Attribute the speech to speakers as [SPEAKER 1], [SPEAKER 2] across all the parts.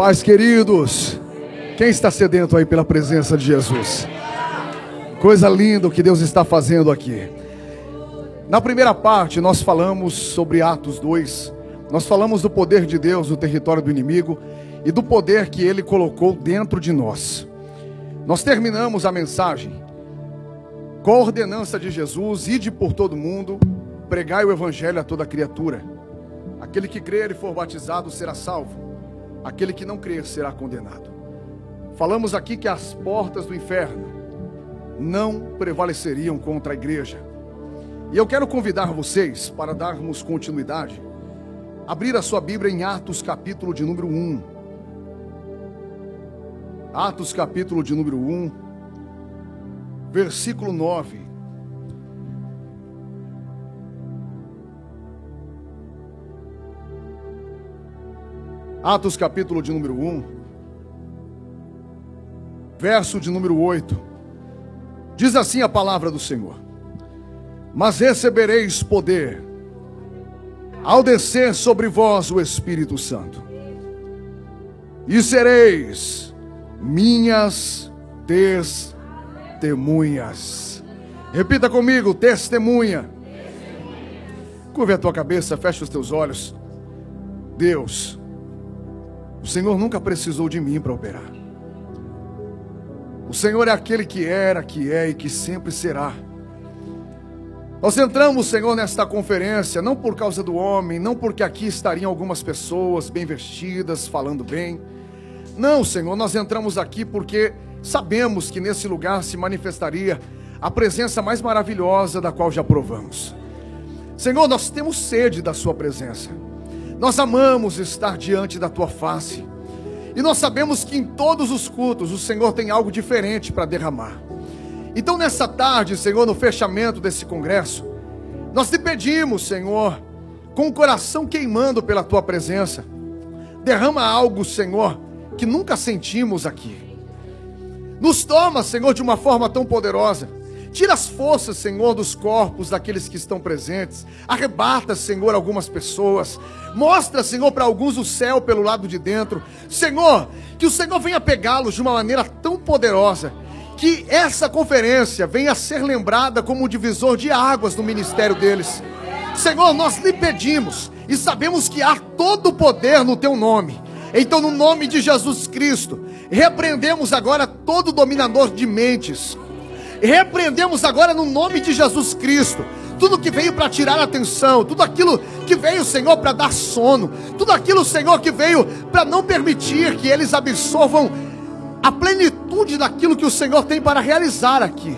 [SPEAKER 1] Pais queridos, quem está sedento aí pela presença de Jesus? Coisa linda o que Deus está fazendo aqui. Na primeira parte, nós falamos sobre Atos 2. Nós falamos do poder de Deus no território do inimigo e do poder que ele colocou dentro de nós. Nós terminamos a mensagem com a ordenança de Jesus: ide por todo mundo, pregai o evangelho a toda criatura. Aquele que crer e for batizado será salvo aquele que não crer será condenado. Falamos aqui que as portas do inferno não prevaleceriam contra a igreja. E eu quero convidar vocês para darmos continuidade, abrir a sua Bíblia em Atos, capítulo de número 1. Atos, capítulo de número 1, versículo 9. Atos capítulo de número 1, verso de número 8. Diz assim a palavra do Senhor: Mas recebereis poder ao descer sobre vós o Espírito Santo, e sereis minhas testemunhas. Repita comigo: testemunha. Curva a tua cabeça, fecha os teus olhos. Deus, o Senhor nunca precisou de mim para operar. O Senhor é aquele que era, que é e que sempre será. Nós entramos, Senhor, nesta conferência, não por causa do homem, não porque aqui estariam algumas pessoas bem vestidas, falando bem. Não, Senhor, nós entramos aqui porque sabemos que nesse lugar se manifestaria a presença mais maravilhosa da qual já provamos. Senhor, nós temos sede da Sua presença. Nós amamos estar diante da tua face. E nós sabemos que em todos os cultos o Senhor tem algo diferente para derramar. Então, nessa tarde, Senhor, no fechamento desse congresso, nós te pedimos, Senhor, com o coração queimando pela tua presença, derrama algo, Senhor, que nunca sentimos aqui. Nos toma, Senhor, de uma forma tão poderosa Tira as forças, Senhor, dos corpos daqueles que estão presentes. Arrebata, Senhor, algumas pessoas. Mostra, Senhor, para alguns o céu pelo lado de dentro. Senhor, que o Senhor venha pegá-los de uma maneira tão poderosa. Que essa conferência venha a ser lembrada como um divisor de águas no ministério deles. Senhor, nós lhe pedimos e sabemos que há todo o poder no teu nome. Então, no nome de Jesus Cristo, repreendemos agora todo dominador de mentes Repreendemos agora no nome de Jesus Cristo tudo que veio para tirar a atenção, tudo aquilo que veio, Senhor, para dar sono, tudo aquilo, Senhor, que veio para não permitir que eles absorvam a plenitude daquilo que o Senhor tem para realizar aqui.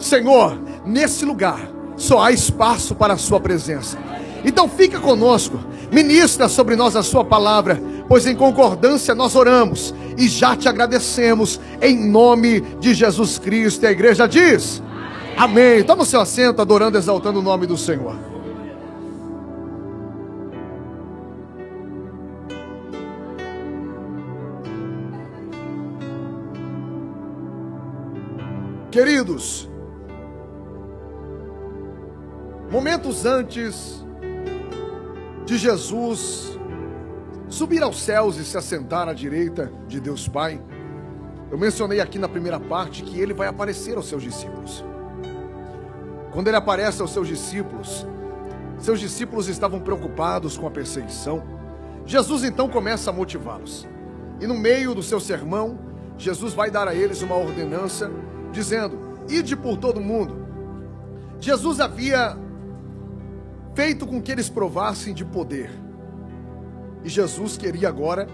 [SPEAKER 1] Senhor, nesse lugar só há espaço para a Sua presença. Então fica conosco, ministra sobre nós a Sua palavra pois em concordância nós oramos e já te agradecemos em nome de Jesus Cristo. E a igreja diz: Amém. Amém. Toma o seu assento, adorando, exaltando o nome do Senhor. Queridos, momentos antes de Jesus subir aos céus e se assentar à direita de Deus Pai. Eu mencionei aqui na primeira parte que ele vai aparecer aos seus discípulos. Quando ele aparece aos seus discípulos, seus discípulos estavam preocupados com a perseguição. Jesus então começa a motivá-los. E no meio do seu sermão, Jesus vai dar a eles uma ordenança, dizendo: Ide por todo mundo. Jesus havia feito com que eles provassem de poder. E Jesus queria agora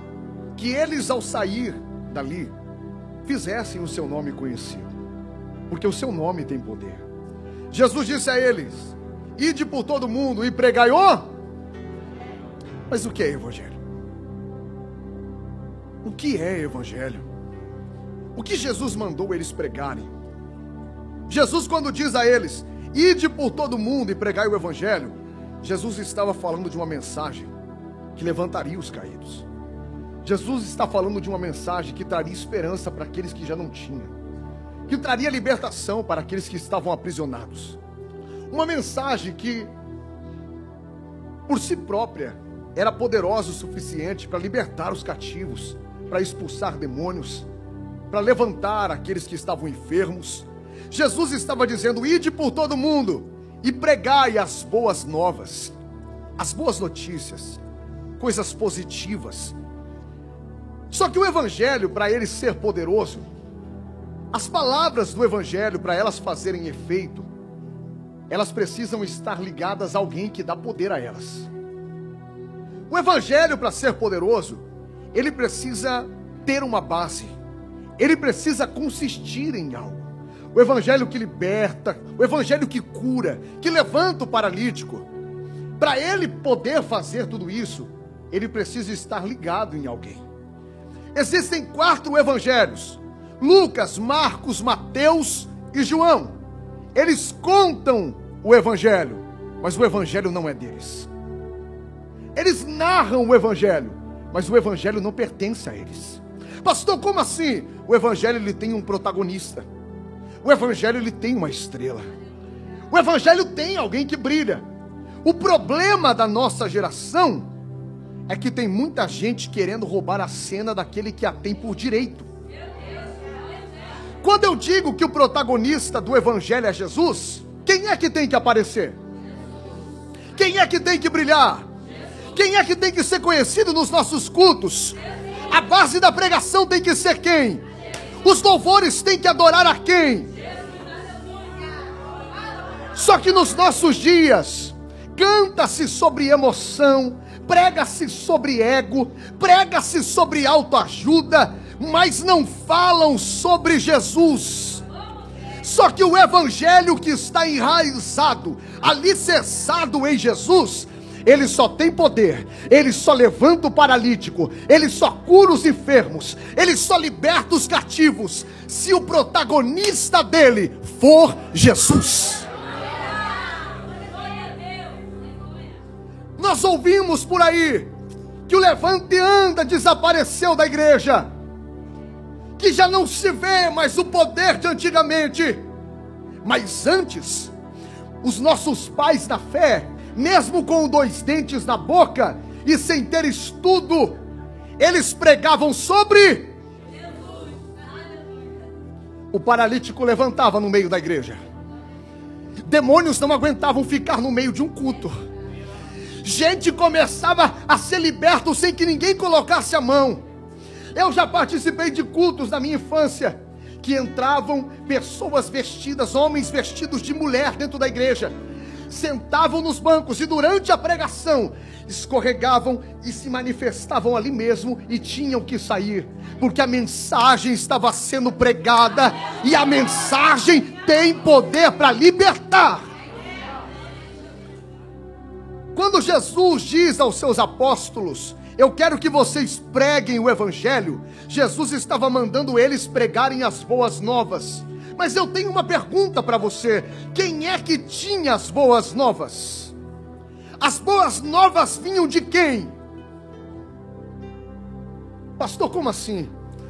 [SPEAKER 1] que eles, ao sair dali, fizessem o seu nome conhecido, porque o seu nome tem poder. Jesus disse a eles: Ide por todo mundo e pregai o. Mas o que é evangelho? O que é evangelho? O que Jesus mandou eles pregarem? Jesus, quando diz a eles: Ide por todo mundo e pregai o evangelho, Jesus estava falando de uma mensagem que levantaria os caídos. Jesus está falando de uma mensagem que traria esperança para aqueles que já não tinham, que traria libertação para aqueles que estavam aprisionados. Uma mensagem que, por si própria, era poderosa o suficiente para libertar os cativos, para expulsar demônios, para levantar aqueles que estavam enfermos. Jesus estava dizendo: ide por todo mundo e pregai as boas novas, as boas notícias, coisas positivas. Só que o Evangelho, para ele ser poderoso, as palavras do Evangelho, para elas fazerem efeito, elas precisam estar ligadas a alguém que dá poder a elas. O Evangelho, para ser poderoso, ele precisa ter uma base, ele precisa consistir em algo. O Evangelho que liberta, o Evangelho que cura, que levanta o paralítico. Para ele poder fazer tudo isso, ele precisa estar ligado em alguém. Existem quatro evangelhos: Lucas, Marcos, Mateus e João. Eles contam o evangelho, mas o evangelho não é deles. Eles narram o evangelho, mas o evangelho não pertence a eles. Pastor, como assim? O evangelho ele tem um protagonista. O evangelho ele tem uma estrela. O evangelho tem alguém que brilha. O problema da nossa geração é que tem muita gente querendo roubar a cena daquele que a tem por direito. Quando eu digo que o protagonista do evangelho é Jesus, quem é que tem que aparecer? Quem é que tem que brilhar? Quem é que tem que ser conhecido nos nossos cultos? A base da pregação tem que ser quem? Os louvores têm que adorar a quem? Só que nos nossos dias, canta-se sobre emoção, prega-se sobre ego, prega-se sobre autoajuda, mas não falam sobre Jesus. Só que o evangelho que está enraizado, alicerçado em Jesus, ele só tem poder, ele só levanta o paralítico, ele só cura os enfermos, ele só liberta os cativos, se o protagonista dele for Jesus. Nós ouvimos por aí que o levante anda desapareceu da igreja, que já não se vê mais o poder de antigamente, mas antes, os nossos pais da fé, mesmo com dois dentes na boca e sem ter estudo, eles pregavam sobre. O paralítico levantava no meio da igreja. Demônios não aguentavam ficar no meio de um culto. Gente começava a ser liberto sem que ninguém colocasse a mão. Eu já participei de cultos na minha infância que entravam pessoas vestidas, homens vestidos de mulher dentro da igreja sentavam nos bancos e durante a pregação escorregavam e se manifestavam ali mesmo e tinham que sair, porque a mensagem estava sendo pregada e a mensagem tem poder para libertar. Quando Jesus diz aos seus apóstolos: Eu quero que vocês preguem o Evangelho, Jesus estava mandando eles pregarem as boas novas. Mas eu tenho uma pergunta para você: quem é que tinha as boas novas? As boas novas vinham de quem? Pastor, como assim?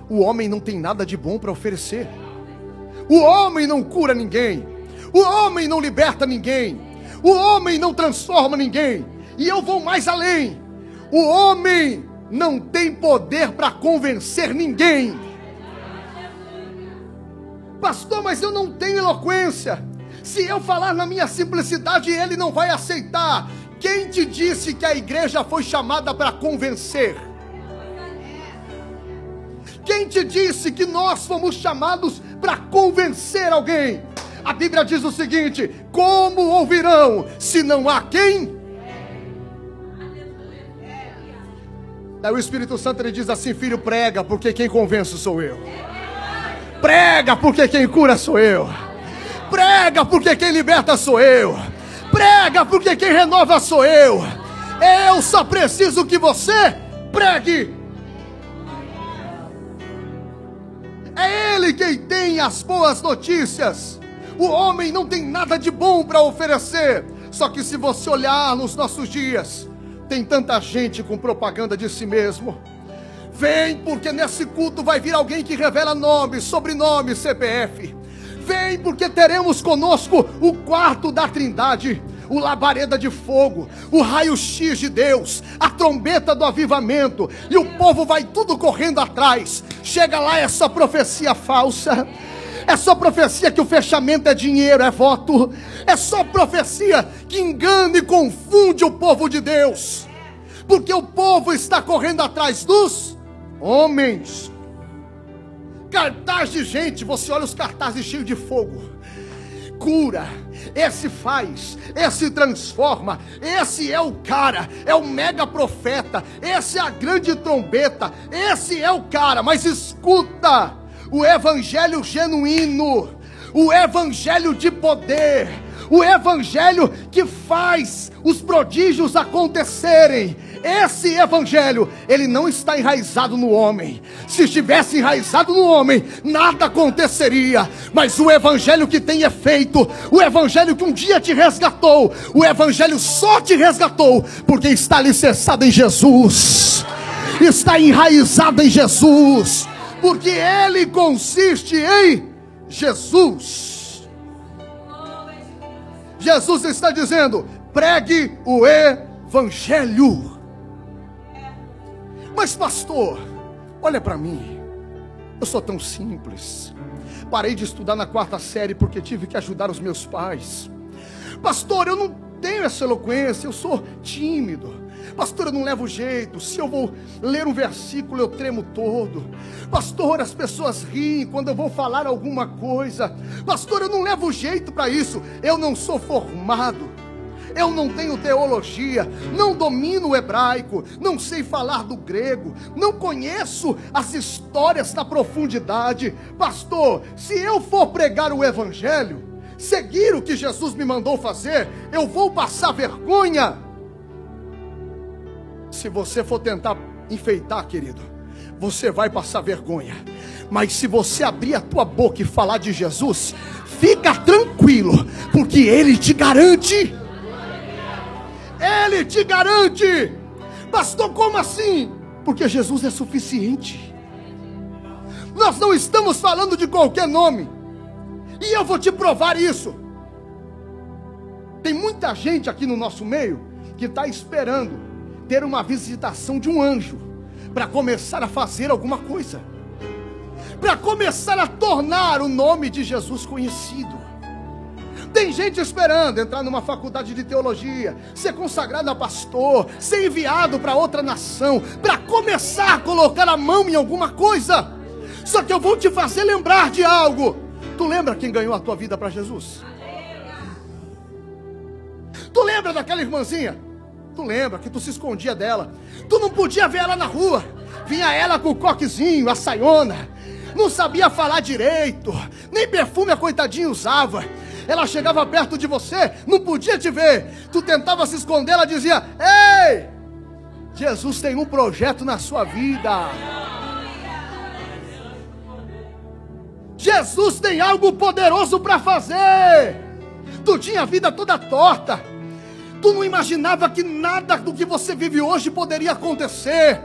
[SPEAKER 1] O homem não tem nada de bom para oferecer. O homem não cura ninguém. O homem não liberta ninguém. O homem não transforma ninguém. E eu vou mais além. O homem não tem poder para convencer ninguém. Pastor, mas eu não tenho eloquência. Se eu falar na minha simplicidade, ele não vai aceitar. Quem te disse que a igreja foi chamada para convencer? Quem te disse que nós fomos chamados para convencer alguém? A Bíblia diz o seguinte: como ouvirão se não há quem? Daí o Espírito Santo ele diz assim: Filho, prega, porque quem convence sou eu. Prega, porque quem cura sou eu. Prega, porque quem liberta sou eu. Prega, porque quem renova sou eu. Eu só preciso que você pregue. É Ele quem tem as boas notícias. O homem não tem nada de bom para oferecer. Só que se você olhar nos nossos dias, tem tanta gente com propaganda de si mesmo Vem, porque nesse culto vai vir alguém que revela nome, sobrenome, CPF. Vem, porque teremos conosco o quarto da Trindade. o labareda de fogo, o raio-x de Deus, a trombeta do avivamento, e o povo vai tudo correndo atrás. Chega lá essa profecia falsa. É só profecia que o fechamento é dinheiro, é voto. É só profecia que engana e confunde o povo de Deus. Porque o povo está correndo atrás dos homens. Cartaz de gente, você olha os cartazes cheios de fogo. Cura, esse faz, esse transforma, esse é o cara, é o mega profeta, esse é a grande trombeta, esse é o cara, mas escuta, o evangelho genuíno, o evangelho de poder, o evangelho que faz os prodígios acontecerem. Esse evangelho, ele não está enraizado no homem. Se estivesse enraizado no homem, nada aconteceria. Mas o evangelho que tem efeito, o evangelho que um dia te resgatou, o evangelho só te resgatou porque está alicerçado em Jesus. Está enraizado em Jesus, porque ele consiste em Jesus. Jesus está dizendo: pregue o evangelho. Mas, pastor, olha para mim. Eu sou tão simples. Parei de estudar na quarta série porque tive que ajudar os meus pais. Pastor, eu não tenho essa eloquência, eu sou tímido. Pastor, eu não levo jeito. Se eu vou ler um versículo, eu tremo todo. Pastor, as pessoas riem quando eu vou falar alguma coisa. Pastor, eu não levo jeito para isso. Eu não sou formado eu não tenho teologia, não domino o hebraico, não sei falar do grego, não conheço as histórias da profundidade. Pastor, se eu for pregar o evangelho, seguir o que Jesus me mandou fazer, eu vou passar vergonha. Se você for tentar enfeitar, querido, você vai passar vergonha. Mas se você abrir a tua boca e falar de Jesus, fica tranquilo, porque Ele te garante. Ele te garante. Pastor, como assim? Porque Jesus é suficiente. Nós não estamos falando de qualquer nome. E eu vou te provar isso. Tem muita gente aqui no nosso meio que está esperando ter uma visitação de um anjo para começar a fazer alguma coisa, para começar a tornar o nome de Jesus conhecido. Tem gente esperando entrar numa faculdade de teologia, ser consagrado a pastor, ser enviado para outra nação, para começar a colocar a mão em alguma coisa. Só que eu vou te fazer lembrar de algo. Tu lembra quem ganhou a tua vida para Jesus? Tu lembra daquela irmãzinha? Tu lembra que tu se escondia dela? Tu não podia ver ela na rua. Vinha ela com o coquezinho, a saiona. Não sabia falar direito. Nem perfume a coitadinha usava ela chegava perto de você, não podia te ver, tu tentava se esconder, ela dizia: Ei, Jesus tem um projeto na sua vida. Jesus tem algo poderoso para fazer. Tu tinha a vida toda torta. Tu não imaginava que nada do que você vive hoje poderia acontecer.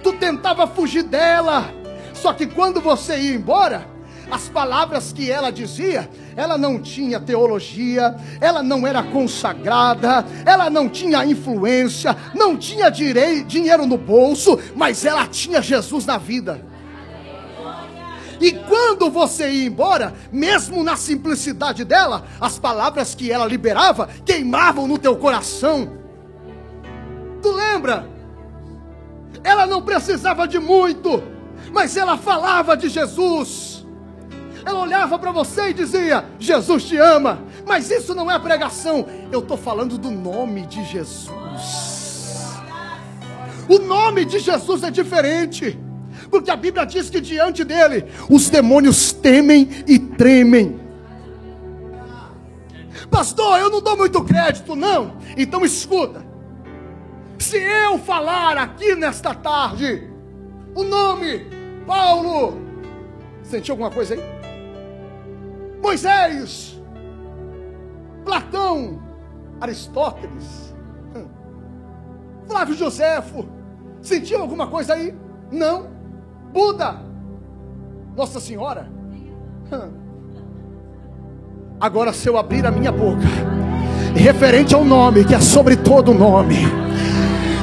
[SPEAKER 1] Tu tentava fugir dela. Só que quando você ia embora, as palavras que ela dizia, ela não tinha teologia, ela não era consagrada, ela não tinha influência, não tinha direi, dinheiro no bolso, mas ela tinha Jesus na vida. E quando você ia embora, mesmo na simplicidade dela, as palavras que ela liberava queimavam no teu coração. Tu lembra? Ela não precisava de muito, mas ela falava de Jesus. Ela olhava para você e dizia: Jesus te ama. Mas isso não é pregação. Eu estou falando do nome de Jesus. O nome de Jesus é diferente. Porque a Bíblia diz que diante dele os demônios temem e tremem. Pastor, eu não dou muito crédito, não. Então escuta. Se eu falar aqui nesta tarde o nome Paulo, sentiu alguma coisa aí? Moisés, Platão, Aristóteles, hum, Flávio Joséfo, sentiu alguma coisa aí? Não. Buda, Nossa Senhora. Agora, se eu abrir a minha boca referente ao nome que é sobre todo nome.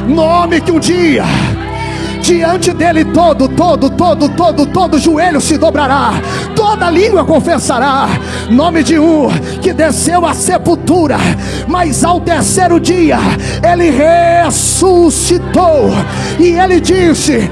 [SPEAKER 1] Nome que um dia diante dele todo, todo, todo, todo, todo joelho se dobrará, toda língua confessará. Nome de um que desceu à sepultura, mas ao terceiro dia ele ressuscitou e ele disse: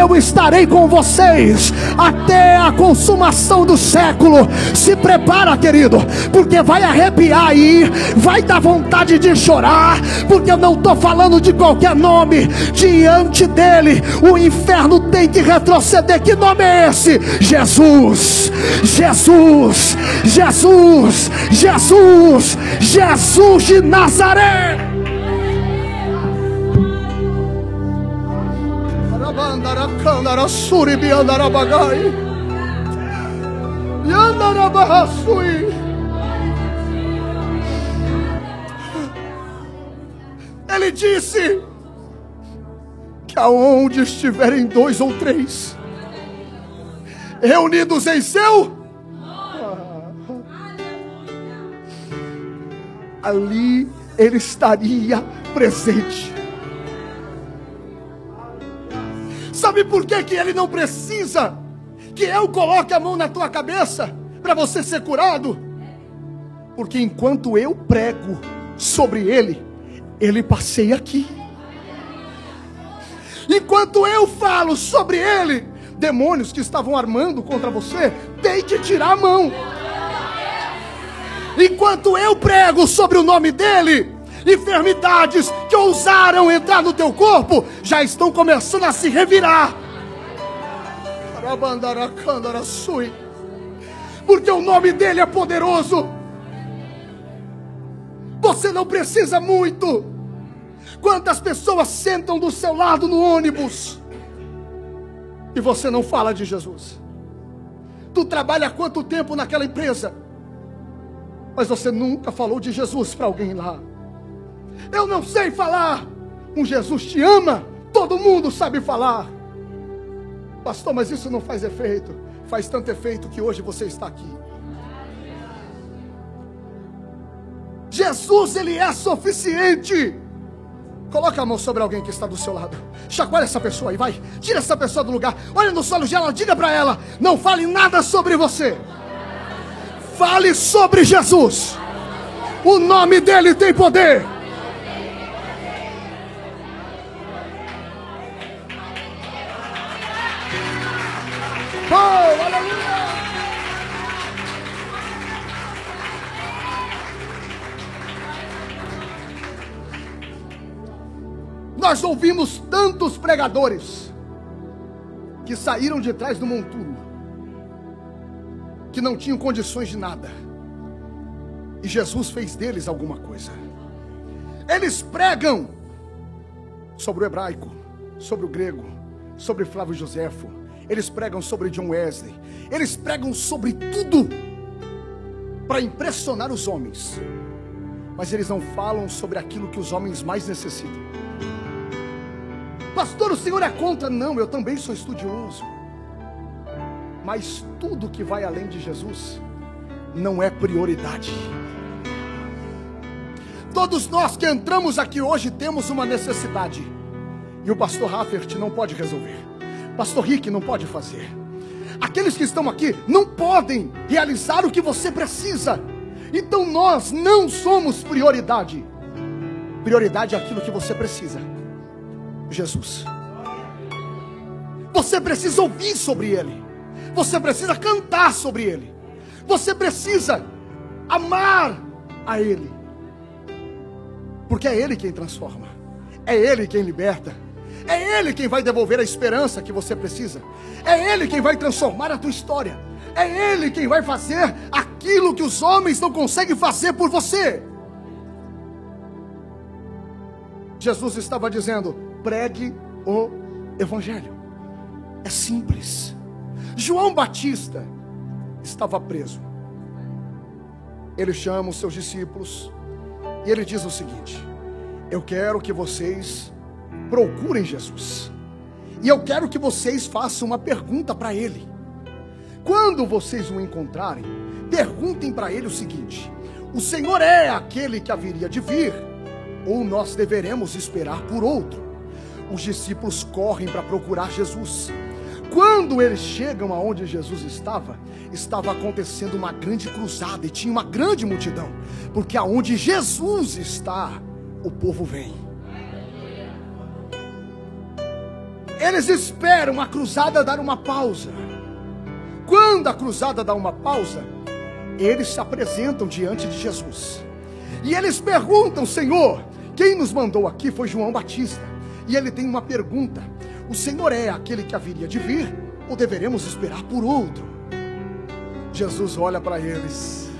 [SPEAKER 1] Eu estarei com vocês até a consumação do século. Se prepara, querido, porque vai arrepiar aí, vai dar vontade de chorar, porque eu não estou falando de qualquer nome diante dele o inferno tem que retroceder. Que nome é esse? Jesus, Jesus, Jesus, Jesus, Jesus de Nazaré. Ele disse: que aonde estiverem dois ou três reunidos em seu ali ele estaria presente. Sabe por que, que ele não precisa que eu coloque a mão na tua cabeça para você ser curado? Porque enquanto eu prego sobre ele, ele passeia aqui. Enquanto eu falo sobre ele, demônios que estavam armando contra você, tem que tirar a mão. Enquanto eu prego sobre o nome dele, enfermidades que ousaram entrar no teu corpo já estão começando a se revirar. Porque o nome dele é poderoso. Você não precisa muito. Quantas pessoas sentam do seu lado no ônibus e você não fala de Jesus? Tu trabalha quanto tempo naquela empresa? Mas você nunca falou de Jesus para alguém lá. Eu não sei falar. Um Jesus te ama. Todo mundo sabe falar. Pastor, mas isso não faz efeito. Faz tanto efeito que hoje você está aqui. Jesus, ele é suficiente. Coloca a mão sobre alguém que está do seu lado. Chacoalha essa pessoa aí, vai. Tira essa pessoa do lugar. Olha nos olhos dela, diga para ela: não fale nada sobre você. Fale sobre Jesus. O nome dele tem poder. Nós ouvimos tantos pregadores que saíram de trás do monturo, que não tinham condições de nada, e Jesus fez deles alguma coisa. Eles pregam sobre o hebraico, sobre o grego, sobre Flávio Joséfo, eles pregam sobre John Wesley, eles pregam sobre tudo para impressionar os homens, mas eles não falam sobre aquilo que os homens mais necessitam. Pastor, o senhor é contra? Não, eu também sou estudioso. Mas tudo que vai além de Jesus não é prioridade. Todos nós que entramos aqui hoje temos uma necessidade. E o pastor Raffert não pode resolver. Pastor Rick não pode fazer. Aqueles que estão aqui não podem realizar o que você precisa. Então nós não somos prioridade. Prioridade é aquilo que você precisa. Jesus. Você precisa ouvir sobre Ele. Você precisa cantar sobre Ele. Você precisa amar a Ele. Porque é Ele quem transforma. É Ele quem liberta. É Ele quem vai devolver a esperança que você precisa. É Ele quem vai transformar a tua história. É Ele quem vai fazer aquilo que os homens não conseguem fazer por você. Jesus estava dizendo: pregue o Evangelho. É simples. João Batista estava preso. Ele chama os seus discípulos e ele diz o seguinte: Eu quero que vocês procurem Jesus. E eu quero que vocês façam uma pergunta para ele. Quando vocês o encontrarem, perguntem para ele o seguinte: o Senhor é aquele que haveria de vir, ou nós deveremos esperar por outro. Os discípulos correm para procurar Jesus. Quando eles chegam aonde Jesus estava, estava acontecendo uma grande cruzada e tinha uma grande multidão, porque aonde Jesus está, o povo vem. Eles esperam a cruzada dar uma pausa. Quando a cruzada dá uma pausa, eles se apresentam diante de Jesus. E eles perguntam: Senhor, quem nos mandou aqui foi João Batista. E ele tem uma pergunta: O Senhor é aquele que haveria de vir? Ou deveremos esperar por outro? Jesus olha para eles.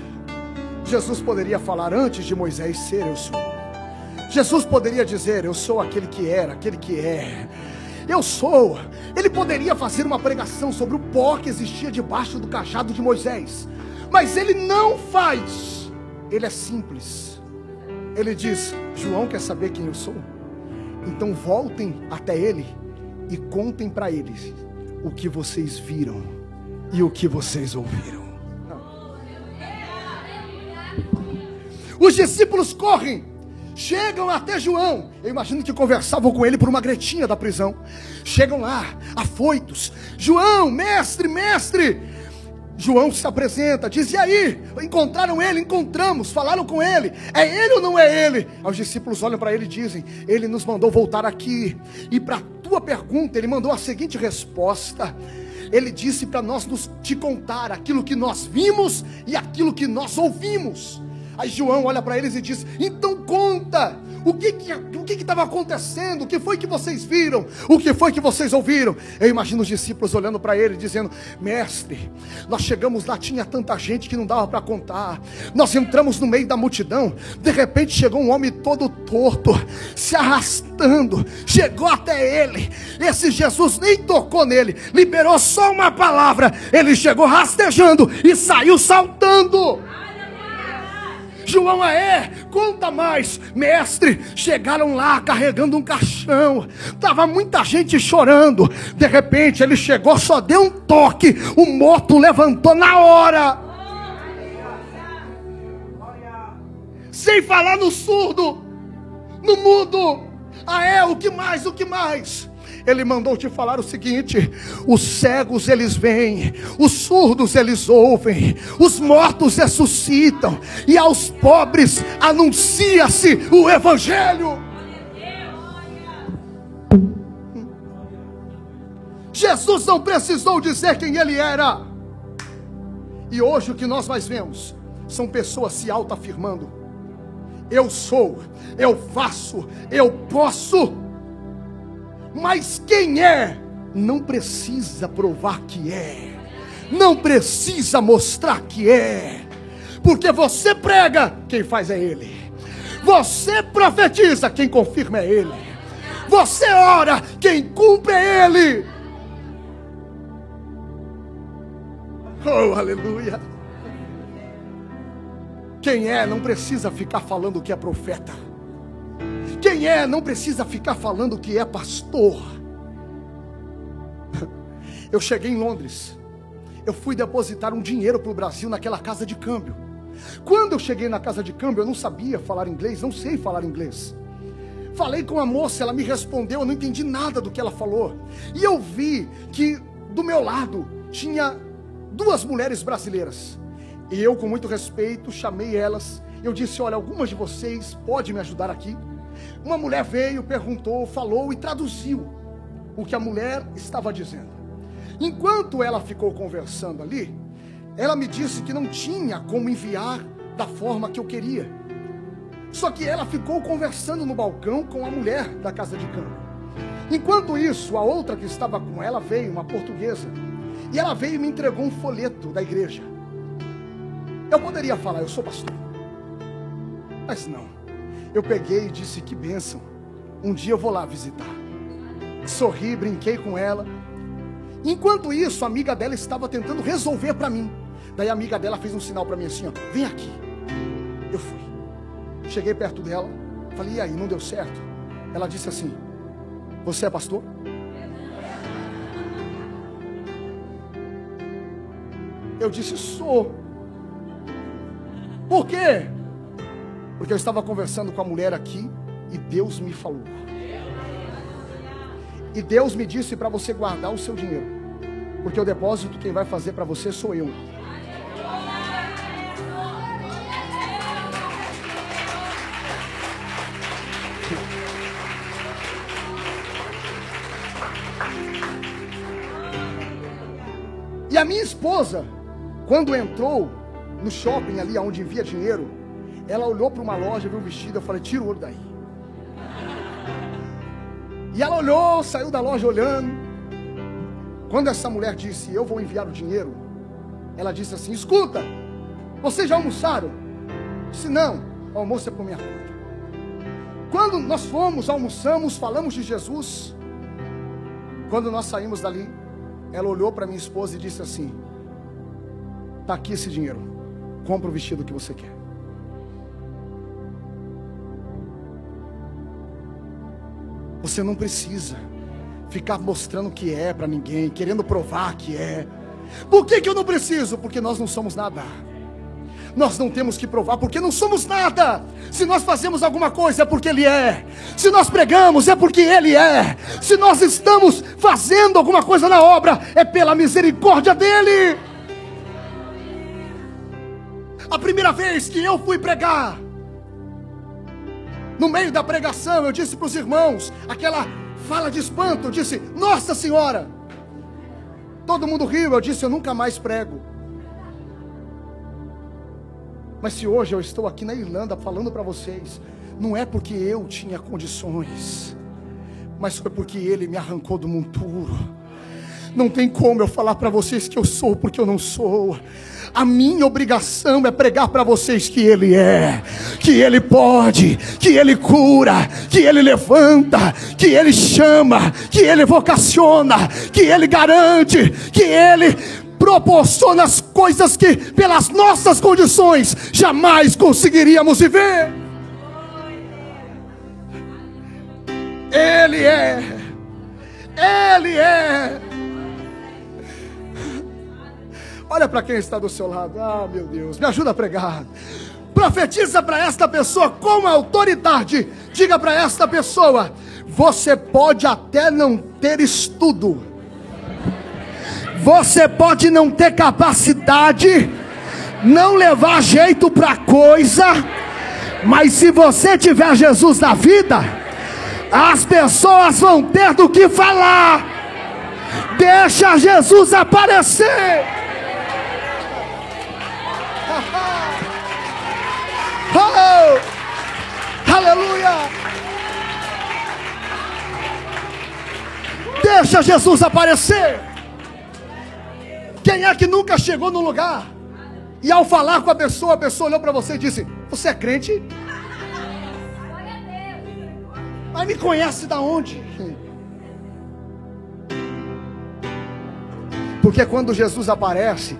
[SPEAKER 1] Jesus poderia falar antes de Moisés ser eu sou. Jesus poderia dizer: Eu sou aquele que era, aquele que é. Eu sou. Ele poderia fazer uma pregação sobre o pó que existia debaixo do cajado de Moisés. Mas ele não faz. Ele é simples. Ele diz: João quer saber quem eu sou? Então voltem até ele e contem para eles o que vocês viram e o que vocês ouviram. Os discípulos correm, chegam até João. Eu imagino que conversavam com ele por uma gretinha da prisão. Chegam lá, afoitos. João, mestre, mestre, João se apresenta, diz: E aí? Encontraram ele? Encontramos, falaram com ele. É ele ou não é ele? Os discípulos olham para ele e dizem: Ele nos mandou voltar aqui. E para a tua pergunta, ele mandou a seguinte resposta: Ele disse para nós nos, te contar aquilo que nós vimos e aquilo que nós ouvimos. Aí João olha para eles e diz: Então conta o que que o que estava acontecendo? O que foi que vocês viram? O que foi que vocês ouviram? Eu imagino os discípulos olhando para ele dizendo: Mestre, nós chegamos lá, tinha tanta gente que não dava para contar. Nós entramos no meio da multidão. De repente chegou um homem todo torto, se arrastando. Chegou até ele. Esse Jesus nem tocou nele, liberou só uma palavra. Ele chegou rastejando e saiu saltando. João Aé, conta mais, mestre. Chegaram lá carregando um caixão, tava muita gente chorando. De repente ele chegou, só deu um toque, o morto levantou na hora. Sem falar no surdo, no mudo. Ah, é, o que mais? O que mais? Ele mandou te falar o seguinte: os cegos eles vêm, os surdos eles ouvem, os mortos ressuscitam, e aos pobres anuncia-se o Evangelho. Jesus não precisou dizer quem ele era. E hoje o que nós mais vemos são pessoas se autoafirmando: eu sou, eu faço, eu posso. Mas quem é, não precisa provar que é, não precisa mostrar que é, porque você prega, quem faz é Ele, você profetiza, quem confirma é Ele, você ora, quem cumpre é Ele. Oh, aleluia. Quem é, não precisa ficar falando que é profeta. Quem é não precisa ficar falando que é pastor. Eu cheguei em Londres. Eu fui depositar um dinheiro para o Brasil naquela casa de câmbio. Quando eu cheguei na casa de câmbio, eu não sabia falar inglês, não sei falar inglês. Falei com a moça, ela me respondeu, eu não entendi nada do que ela falou. E eu vi que do meu lado tinha duas mulheres brasileiras. E eu, com muito respeito, chamei elas. Eu disse: Olha, algumas de vocês podem me ajudar aqui? Uma mulher veio, perguntou, falou e traduziu o que a mulher estava dizendo. Enquanto ela ficou conversando ali, ela me disse que não tinha como enviar da forma que eu queria. Só que ela ficou conversando no balcão com a mulher da casa de campo. Enquanto isso, a outra que estava com ela veio, uma portuguesa, e ela veio e me entregou um folheto da igreja. Eu poderia falar, eu sou pastor, mas não. Eu peguei e disse: Que bênção. Um dia eu vou lá visitar. Sorri, brinquei com ela. Enquanto isso, a amiga dela estava tentando resolver para mim. Daí a amiga dela fez um sinal para mim assim: ó, Vem aqui. Eu fui. Cheguei perto dela. Falei: E aí, não deu certo? Ela disse assim: Você é pastor? Eu disse: Sou. Por quê? Porque eu estava conversando com a mulher aqui e Deus me falou. E Deus me disse para você guardar o seu dinheiro. Porque o depósito quem vai fazer para você sou eu. E a minha esposa, quando entrou no shopping ali onde envia dinheiro, ela olhou para uma loja, viu o vestido, eu falei, tira o olho daí. E ela olhou, saiu da loja olhando. Quando essa mulher disse, eu vou enviar o dinheiro, ela disse assim: escuta, vocês já almoçaram? Se não, o almoço é por minha conta. Quando nós fomos, almoçamos, falamos de Jesus. Quando nós saímos dali, ela olhou para minha esposa e disse assim: Está aqui esse dinheiro, compra o vestido que você quer. Você não precisa ficar mostrando que é para ninguém, querendo provar que é. Por que, que eu não preciso? Porque nós não somos nada. Nós não temos que provar porque não somos nada. Se nós fazemos alguma coisa é porque Ele é. Se nós pregamos é porque Ele é. Se nós estamos fazendo alguma coisa na obra é pela misericórdia dEle. A primeira vez que eu fui pregar, no meio da pregação, eu disse para os irmãos, aquela fala de espanto, eu disse: Nossa Senhora! Todo mundo riu, eu disse: Eu nunca mais prego. Mas se hoje eu estou aqui na Irlanda falando para vocês, não é porque eu tinha condições, mas foi porque Ele me arrancou do monturo. Não tem como eu falar para vocês que eu sou porque eu não sou. A minha obrigação é pregar para vocês que Ele é, que Ele pode, que Ele cura, que Ele levanta, que Ele chama, que Ele vocaciona, que Ele garante, que Ele proporciona as coisas que, pelas nossas condições, jamais conseguiríamos viver. Ele é, Ele é. Olha para quem está do seu lado. Ah, meu Deus, me ajuda a pregar. Profetiza para esta pessoa com autoridade. Diga para esta pessoa: você pode até não ter estudo, você pode não ter capacidade, não levar jeito para coisa, mas se você tiver Jesus na vida, as pessoas vão ter do que falar. Deixa Jesus aparecer. Oh! Aleluia! Deixa Jesus aparecer. Quem é que nunca chegou num lugar e ao falar com a pessoa, a pessoa olhou para você e disse: Você é crente? Mas me conhece da onde? Porque quando Jesus aparece,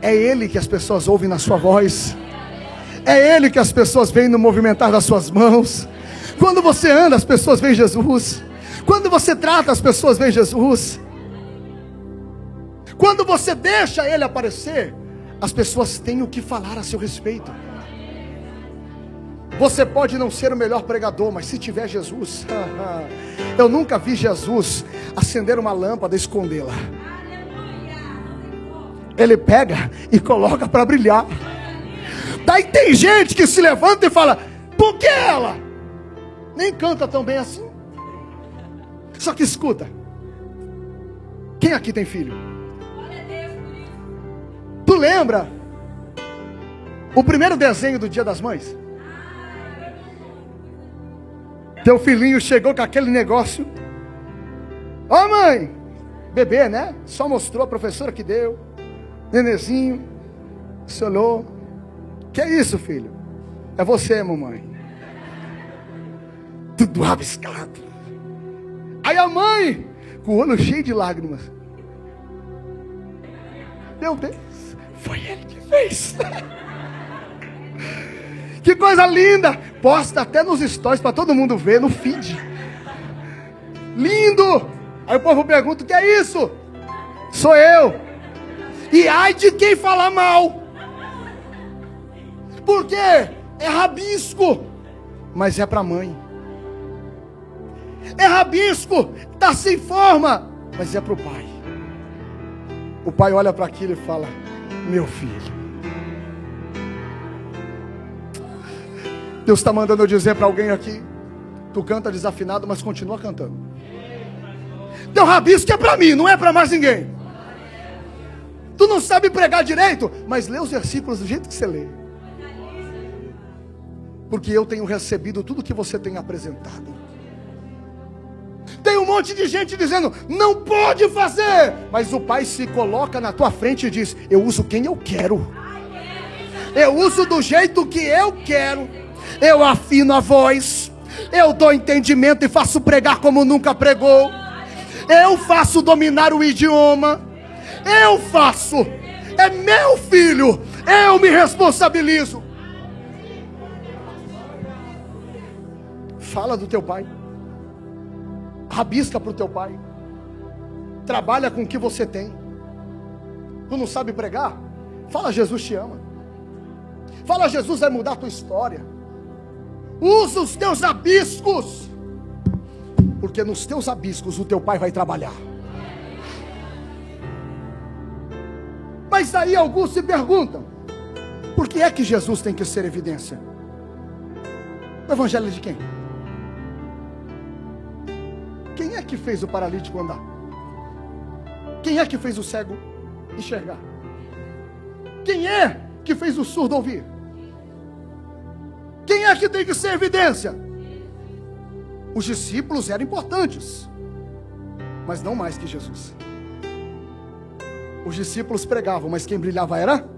[SPEAKER 1] é Ele que as pessoas ouvem na sua voz. É Ele que as pessoas veem no movimentar das suas mãos. Quando você anda, as pessoas veem Jesus. Quando você trata, as pessoas veem Jesus. Quando você deixa Ele aparecer, as pessoas têm o que falar a seu respeito. Você pode não ser o melhor pregador, mas se tiver Jesus, eu nunca vi Jesus acender uma lâmpada e escondê-la. Ele pega e coloca para brilhar. Daí tem gente que se levanta e fala: por que ela? Nem canta tão bem assim. Só que escuta: quem aqui tem filho? Tu lembra o primeiro desenho do Dia das Mães? Teu filhinho chegou com aquele negócio. Ó oh, mãe, bebê, né? Só mostrou a professora que deu. Nenezinho, se olhou. Que é isso, filho? É você, mamãe. Tudo rabiscado. Aí a mãe, com o olho cheio de lágrimas. Meu Deus, foi ele que fez. que coisa linda. Posta até nos stories para todo mundo ver, no feed. Lindo. Aí o povo pergunta: o que é isso? Sou eu. E ai de quem falar mal. Porque é rabisco. mas é para mãe. É rabisco, está sem forma, mas é para o pai. O pai olha para aquilo e fala: Meu filho. Deus está mandando eu dizer para alguém aqui: Tu canta desafinado, mas continua cantando. Teu rabisco é para mim, não é para mais ninguém. Tu não sabe pregar direito, mas lê os versículos do jeito que você lê. Porque eu tenho recebido tudo que você tem apresentado. Tem um monte de gente dizendo, não pode fazer. Mas o pai se coloca na tua frente e diz: Eu uso quem eu quero. Eu uso do jeito que eu quero. Eu afino a voz. Eu dou entendimento e faço pregar como nunca pregou. Eu faço dominar o idioma. Eu faço. É meu filho. Eu me responsabilizo. Fala do teu pai. Rabisca para o teu pai. Trabalha com o que você tem. Tu não sabe pregar? Fala, Jesus te ama. Fala, Jesus vai mudar a tua história. Usa os teus abiscos. Porque nos teus abiscos o teu pai vai trabalhar. Mas aí alguns se perguntam: por que é que Jesus tem que ser evidência? O evangelho é de quem? Quem é que fez o paralítico andar? Quem é que fez o cego enxergar? Quem é que fez o surdo ouvir? Quem é que tem que ser evidência? Os discípulos eram importantes, mas não mais que Jesus. Os discípulos pregavam, mas quem brilhava era?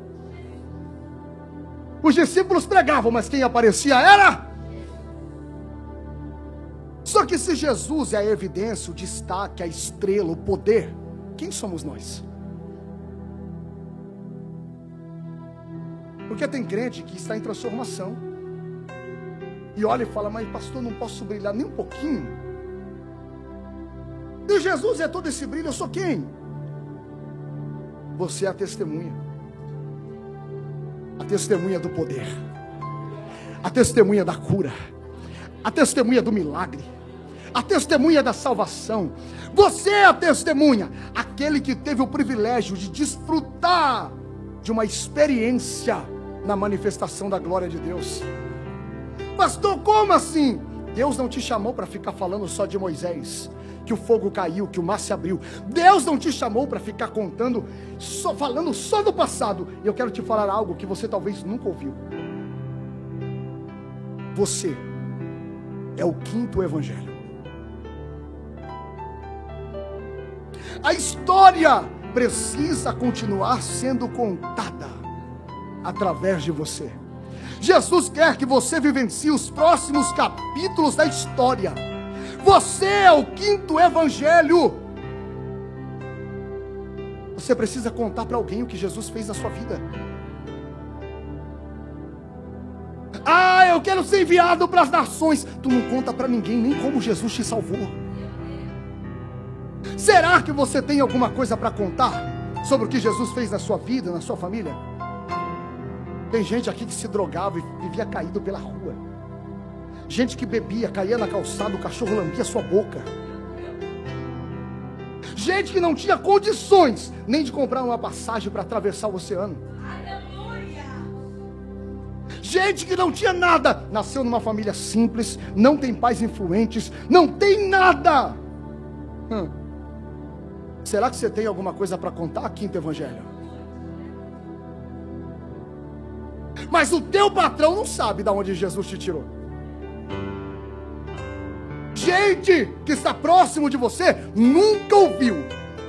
[SPEAKER 1] Os discípulos pregavam, mas quem aparecia era? Só que se Jesus é a evidência, o destaque, a estrela, o poder, quem somos nós? Porque tem crente que está em transformação. E olha e fala, mas pastor, não posso brilhar nem um pouquinho. E Jesus é todo esse brilho, eu sou quem? Você é a testemunha. A testemunha do poder. A testemunha da cura. A testemunha do milagre. A testemunha da salvação. Você é a testemunha. Aquele que teve o privilégio de desfrutar de uma experiência na manifestação da glória de Deus. Pastor, como assim? Deus não te chamou para ficar falando só de Moisés que o fogo caiu, que o mar se abriu. Deus não te chamou para ficar contando, só falando só do passado. Eu quero te falar algo que você talvez nunca ouviu. Você é o quinto evangelho. A história precisa continuar sendo contada através de você. Jesus quer que você vivencie os próximos capítulos da história você é o quinto evangelho. Você precisa contar para alguém o que Jesus fez na sua vida. Ah, eu quero ser enviado para as nações. Tu não conta para ninguém nem como Jesus te salvou. Será que você tem alguma coisa para contar sobre o que Jesus fez na sua vida, na sua família? Tem gente aqui que se drogava e vivia caído pela rua. Gente que bebia, caía na calçada, o cachorro lambia sua boca. Gente que não tinha condições nem de comprar uma passagem para atravessar o oceano. Aleluia. Gente que não tinha nada, nasceu numa família simples, não tem pais influentes, não tem nada. Hum. Será que você tem alguma coisa para contar, quinto evangelho? Mas o teu patrão não sabe de onde Jesus te tirou gente que está próximo de você nunca ouviu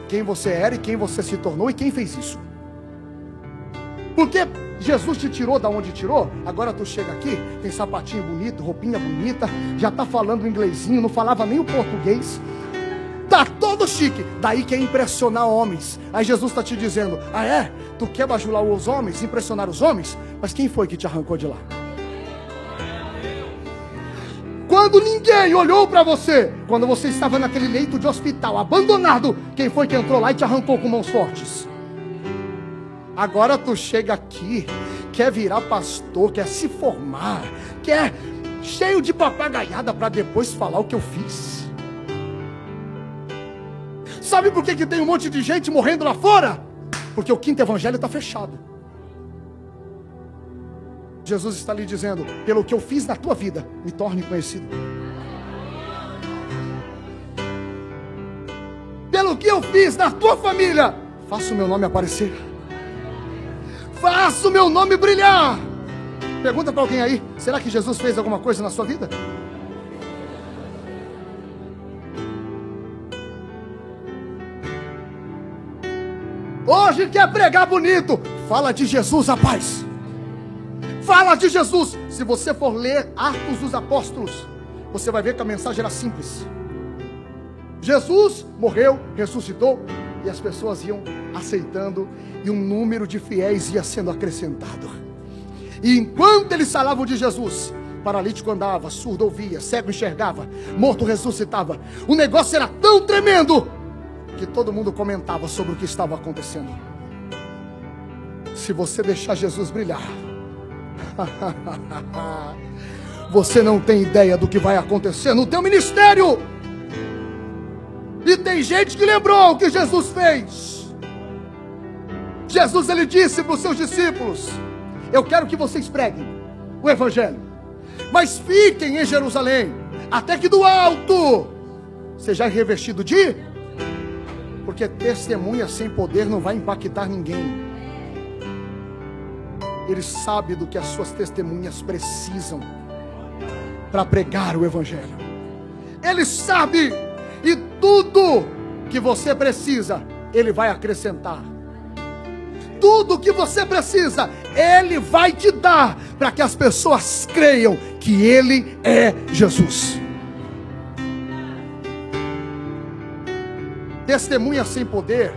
[SPEAKER 1] quem você era e quem você se tornou e quem fez isso. Porque Jesus te tirou da onde tirou, agora tu chega aqui, tem sapatinho bonito, roupinha bonita, já está falando inglesinho, não falava nem o português. Tá todo chique, daí quer impressionar homens. Aí Jesus está te dizendo: Ah, é? Tu quer bajular os homens, impressionar os homens? Mas quem foi que te arrancou de lá? Quando ninguém olhou para você, quando você estava naquele leito de hospital, abandonado, quem foi que entrou lá e te arrancou com mãos fortes? Agora tu chega aqui, quer virar pastor, quer se formar, quer cheio de papagaiada para depois falar o que eu fiz. Sabe por que, que tem um monte de gente morrendo lá fora? Porque o quinto evangelho está fechado. Jesus está lhe dizendo: pelo que eu fiz na tua vida, me torne conhecido. Pelo que eu fiz na tua família, faça o meu nome aparecer. Faça o meu nome brilhar. Pergunta para alguém aí: será que Jesus fez alguma coisa na sua vida? Hoje quer pregar bonito, fala de Jesus, rapaz. Fala de Jesus. Se você for ler Atos dos Apóstolos, você vai ver que a mensagem era simples. Jesus morreu, ressuscitou, e as pessoas iam aceitando, e um número de fiéis ia sendo acrescentado. E enquanto eles falavam de Jesus, paralítico andava, surdo ouvia, cego enxergava, morto ressuscitava. O negócio era tão tremendo que todo mundo comentava sobre o que estava acontecendo. Se você deixar Jesus brilhar, você não tem ideia do que vai acontecer no teu ministério. E tem gente que lembrou o que Jesus fez. Jesus ele disse para os seus discípulos: Eu quero que vocês preguem o evangelho, mas fiquem em Jerusalém, até que do alto seja revestido de porque testemunha sem poder não vai impactar ninguém. Ele sabe do que as suas testemunhas precisam para pregar o Evangelho. Ele sabe, e tudo que você precisa, Ele vai acrescentar. Tudo que você precisa, Ele vai te dar para que as pessoas creiam que Ele é Jesus. Testemunha sem poder,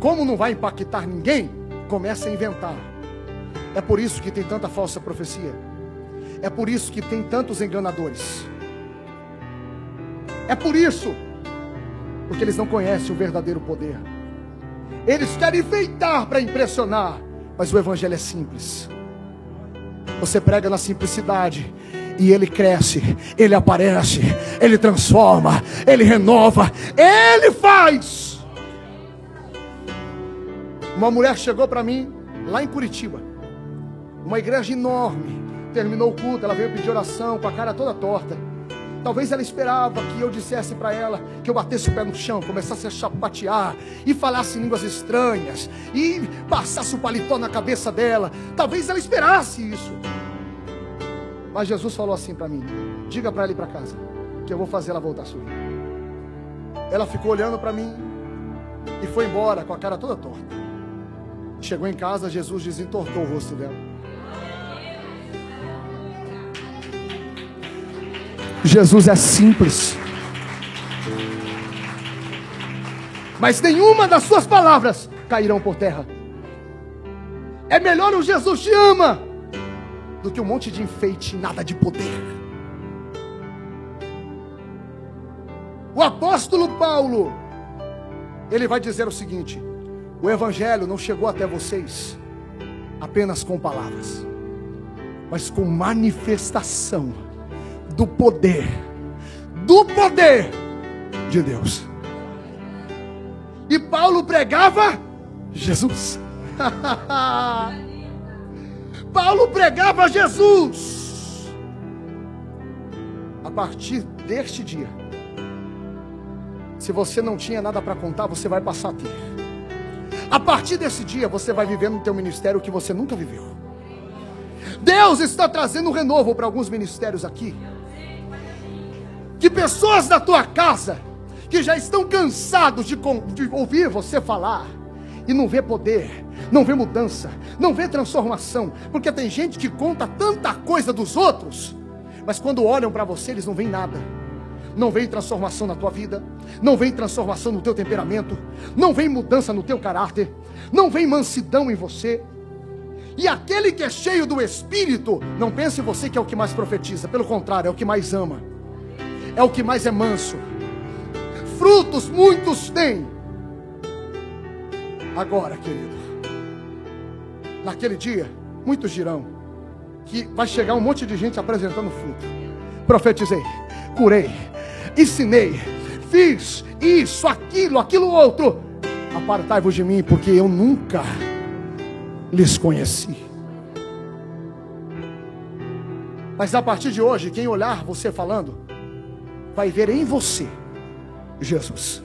[SPEAKER 1] como não vai impactar ninguém, começa a inventar. É por isso que tem tanta falsa profecia. É por isso que tem tantos enganadores. É por isso, porque eles não conhecem o verdadeiro poder. Eles querem enfeitar para impressionar, mas o evangelho é simples. Você prega na simplicidade e ele cresce, ele aparece, ele transforma, ele renova, ele faz. Uma mulher chegou para mim lá em Curitiba, uma igreja enorme. Terminou o culto, ela veio pedir oração com a cara toda torta. Talvez ela esperava que eu dissesse para ela que eu batesse o pé no chão, começasse a chapatear e falasse línguas estranhas e passasse o paletó na cabeça dela. Talvez ela esperasse isso. Mas Jesus falou assim para mim: diga para ela ir para casa, que eu vou fazer ela voltar a sorrir. Ela ficou olhando para mim e foi embora com a cara toda torta. Chegou em casa, Jesus desentortou o rosto dela. Jesus é simples. Mas nenhuma das suas palavras cairão por terra. É melhor o Jesus te ama do que um monte de enfeite, nada de poder. O apóstolo Paulo, ele vai dizer o seguinte: o evangelho não chegou até vocês apenas com palavras, mas com manifestação do poder, do poder de Deus. E Paulo pregava Jesus. Paulo pregava Jesus. A partir deste dia, se você não tinha nada para contar, você vai passar a ter. A partir desse dia, você vai viver no teu ministério que você nunca viveu. Deus está trazendo um renovo para alguns ministérios aqui. Que pessoas da tua casa que já estão cansados de, de ouvir você falar e não vê poder, não vê mudança, não vê transformação, porque tem gente que conta tanta coisa dos outros, mas quando olham para você, eles não veem nada. Não vem transformação na tua vida, não vem transformação no teu temperamento, não vem mudança no teu caráter, não vem mansidão em você. E aquele que é cheio do Espírito, não pense você que é o que mais profetiza, pelo contrário, é o que mais ama, é o que mais é manso. Frutos muitos têm. Agora, querido, naquele dia, muitos dirão: que vai chegar um monte de gente apresentando fruto. Profetizei, curei, ensinei, fiz isso, aquilo, aquilo outro. Apartai-vos de mim, porque eu nunca lhes conheci. Mas a partir de hoje, quem olhar você falando, vai ver em você Jesus.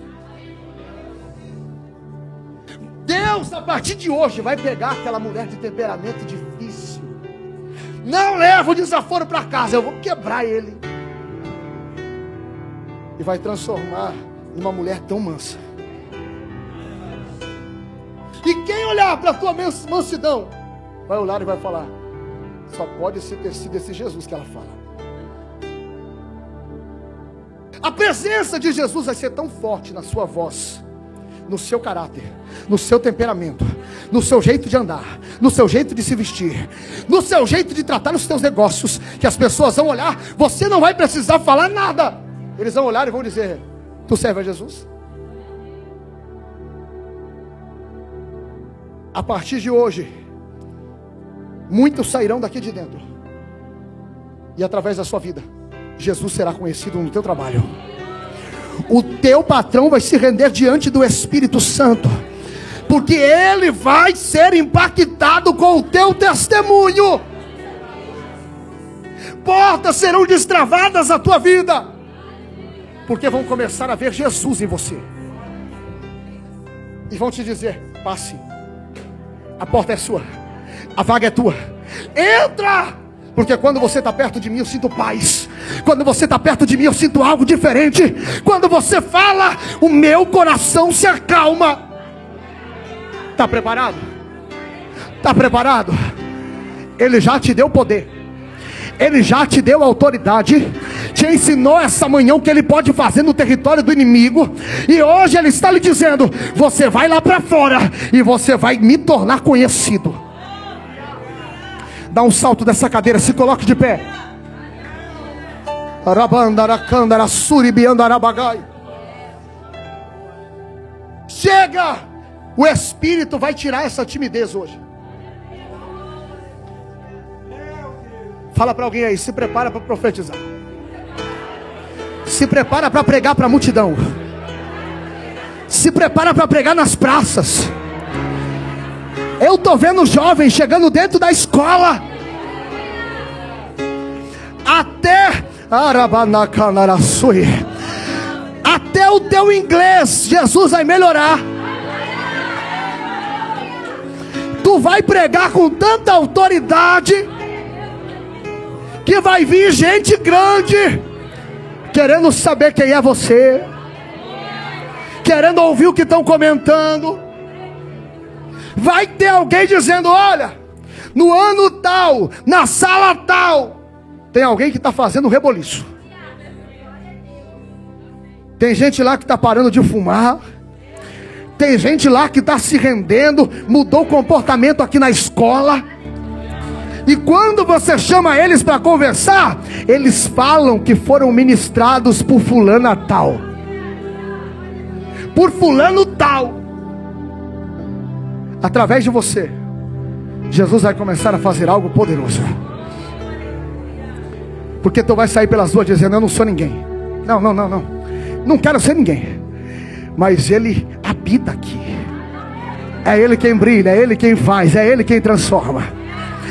[SPEAKER 1] Deus, a partir de hoje, vai pegar aquela mulher de temperamento difícil. Não leva o desaforo para casa, eu vou quebrar ele. E vai transformar numa mulher tão mansa. E quem olhar para a tua mansidão, vai olhar e vai falar: só pode ser ter sido esse Jesus que ela fala. A presença de Jesus vai ser tão forte na sua voz, no seu caráter, no seu temperamento, no seu jeito de andar, no seu jeito de se vestir, no seu jeito de tratar os seus negócios, que as pessoas vão olhar, você não vai precisar falar nada. Eles vão olhar e vão dizer: Tu serve a Jesus? A partir de hoje, muitos sairão daqui de dentro, e através da sua vida, Jesus será conhecido no teu trabalho. O teu patrão vai se render diante do Espírito Santo, porque ele vai ser impactado com o teu testemunho. Portas serão destravadas na tua vida, porque vão começar a ver Jesus em você, e vão te dizer: passe a porta é sua, a vaga é tua. Entra! Porque quando você está perto de mim, eu sinto paz. Quando você está perto de mim, eu sinto algo diferente. Quando você fala, o meu coração se acalma. Está preparado? Está preparado? Ele já te deu poder. Ele já te deu autoridade, te ensinou essa manhã o que ele pode fazer no território do inimigo, e hoje ele está lhe dizendo: você vai lá para fora e você vai me tornar conhecido. Dá um salto dessa cadeira, se coloque de pé. Chega! O Espírito vai tirar essa timidez hoje. Fala para alguém aí, se prepara para profetizar. Se prepara para pregar para a multidão. Se prepara para pregar nas praças. Eu tô vendo jovens chegando dentro da escola. Até até o teu inglês, Jesus vai melhorar. Tu vai pregar com tanta autoridade que vai vir gente grande querendo saber quem é você, querendo ouvir o que estão comentando. Vai ter alguém dizendo: olha, no ano tal, na sala tal, tem alguém que está fazendo reboliço. Tem gente lá que está parando de fumar. Tem gente lá que está se rendendo, mudou o comportamento aqui na escola. E quando você chama eles para conversar, eles falam que foram ministrados por fulana tal. Por fulano tal. Através de você, Jesus vai começar a fazer algo poderoso. Porque tu vai sair pelas ruas dizendo: Eu não sou ninguém. Não, não, não, não. Não quero ser ninguém. Mas Ele habita aqui. É Ele quem brilha, é Ele quem faz, é Ele quem transforma.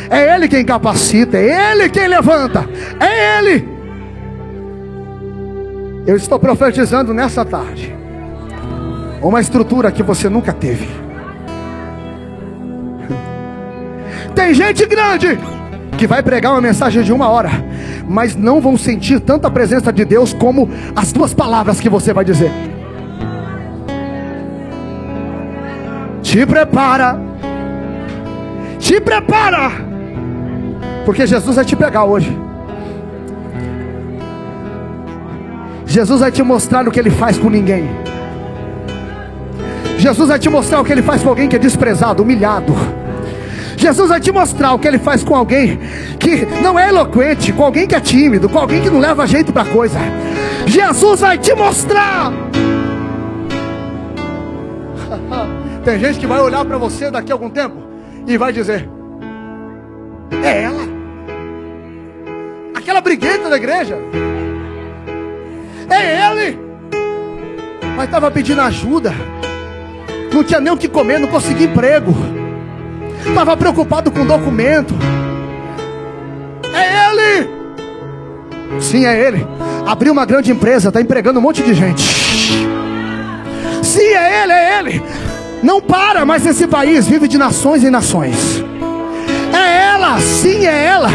[SPEAKER 1] É Ele quem capacita, é Ele quem levanta, é Ele. Eu estou profetizando nessa tarde uma estrutura que você nunca teve. Tem gente grande que vai pregar uma mensagem de uma hora, mas não vão sentir tanta presença de Deus como as duas palavras que você vai dizer. Te prepara, te prepara porque Jesus vai te pegar hoje. Jesus vai te mostrar o que ele faz com ninguém. Jesus vai te mostrar o que ele faz com alguém que é desprezado, humilhado. Jesus vai te mostrar o que ele faz com alguém que não é eloquente, com alguém que é tímido, com alguém que não leva jeito para coisa. Jesus vai te mostrar. Tem gente que vai olhar para você daqui a algum tempo e vai dizer: É ela. aquela briguenta da igreja. É ele. Mas estava pedindo ajuda. Não tinha nem o que comer, não conseguia emprego. Estava preocupado com documento. É ele. Sim, é ele. Abriu uma grande empresa, está empregando um monte de gente. Sim, é ele, é ele. Não para mais esse país, vive de nações em nações. É ela, sim, é ela.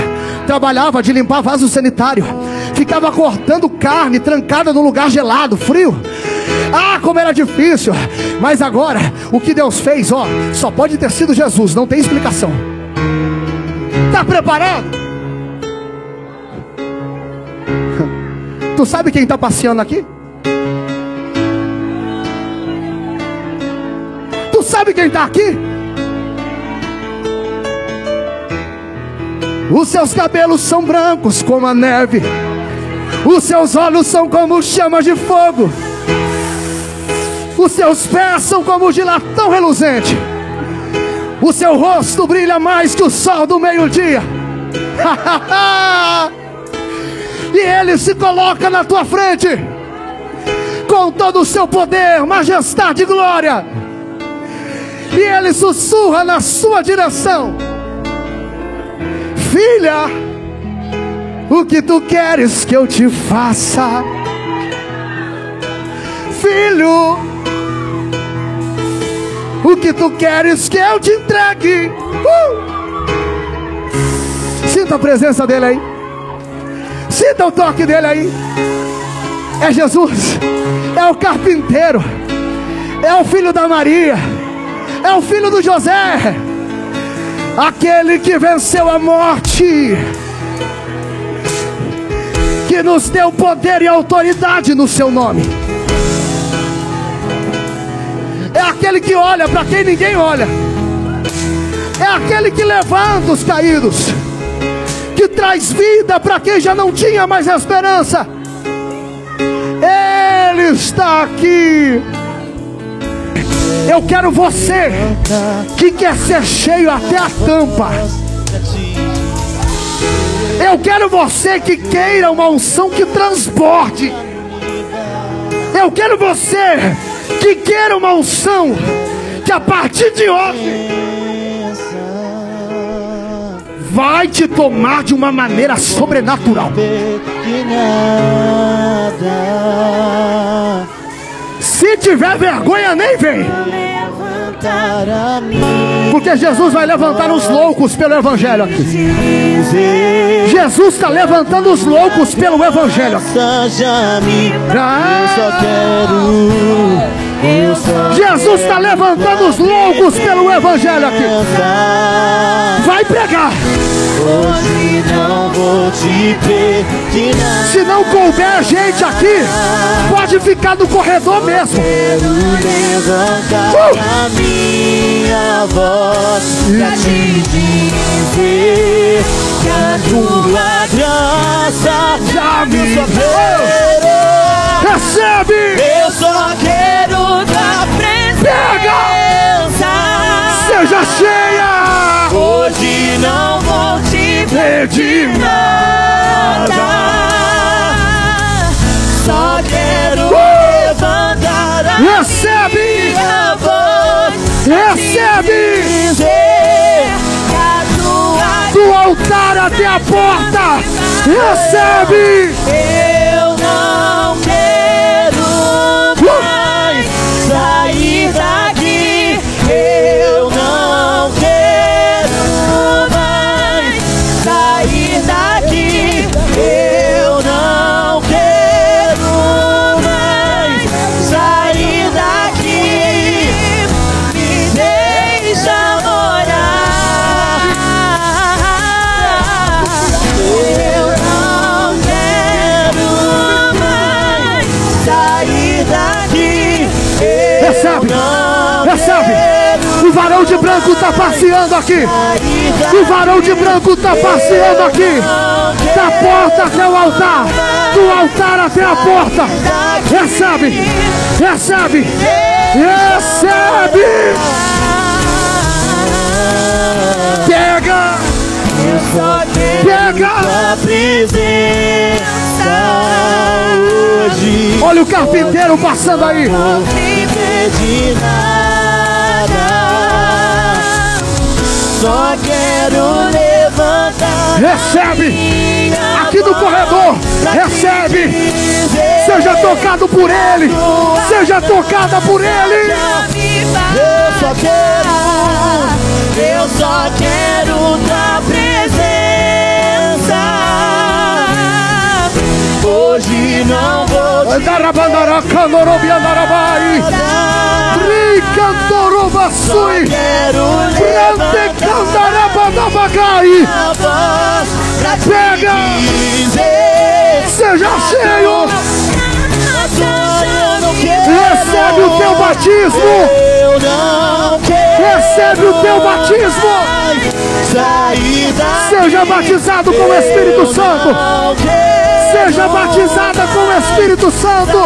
[SPEAKER 1] Trabalhava de limpar vaso sanitário. Ficava cortando carne, trancada no lugar gelado, frio. Ah, como era difícil. Mas agora, o que Deus fez, ó, só pode ter sido Jesus, não tem explicação. Está preparado? Tu sabe quem está passeando aqui? Tu sabe quem está aqui? Os seus cabelos são brancos como a neve, os seus olhos são como chamas de fogo, os seus pés são como de latão reluzente, o seu rosto brilha mais que o sol do meio-dia. e ele se coloca na tua frente com todo o seu poder, majestade e glória. E ele sussurra na sua direção: Filha, o que tu queres que eu te faça? Filho, o que tu queres que eu te entregue? Uh! Sinta a presença dele aí. Sinta o toque dele aí. É Jesus, é o carpinteiro, é o filho da Maria, é o filho do José, aquele que venceu a morte, que nos deu poder e autoridade no seu nome. É aquele que olha para quem ninguém olha, é aquele que levanta os caídos que traz vida para quem já não tinha mais esperança. Ele está aqui. Eu quero você que quer ser cheio até a tampa. Eu quero você que queira uma unção que transporte. Eu quero você queira uma unção que a partir de hoje vai te tomar de uma maneira sobrenatural. Se tiver vergonha, nem vem. Porque Jesus vai levantar os loucos pelo Evangelho aqui. Jesus está levantando os loucos pelo Evangelho. Jesus está levantando os loucos pelo Evangelho aqui. Vai pregar. Hoje não vou te pedir Se não couber gente aqui, pode ficar no corredor mesmo. Levantar uh! a minha voz pra te dizer que a tua graça já me deu. Recebe! Eu só quero da presença. Seja cheia! Hoje não vou te pedir nada. Só quero uh! levantar a Recebe! minha voz. Recebe! Dizer do altar até a porta. Recebe! Varão de branco está passeando aqui. O varão de branco está passeando aqui. Da porta até o altar. Do altar até a porta. Recebe, recebe, recebe. Pega, pega. Olha o carpinteiro passando aí.
[SPEAKER 2] Só quero levantar.
[SPEAKER 1] Recebe! Aqui
[SPEAKER 2] voz
[SPEAKER 1] corredor, recebe! Seja tocado por ele! Seja tocada por ele!
[SPEAKER 2] Eu só quero, eu só quero tua presença. Hoje não vou te voz pra te
[SPEAKER 1] Pega! Seja cheio! Recebe o teu batismo!
[SPEAKER 2] Eu não quero.
[SPEAKER 1] Recebe o teu batismo! Seja batizado com o Espírito Santo! Seja batizada com o Espírito Santo!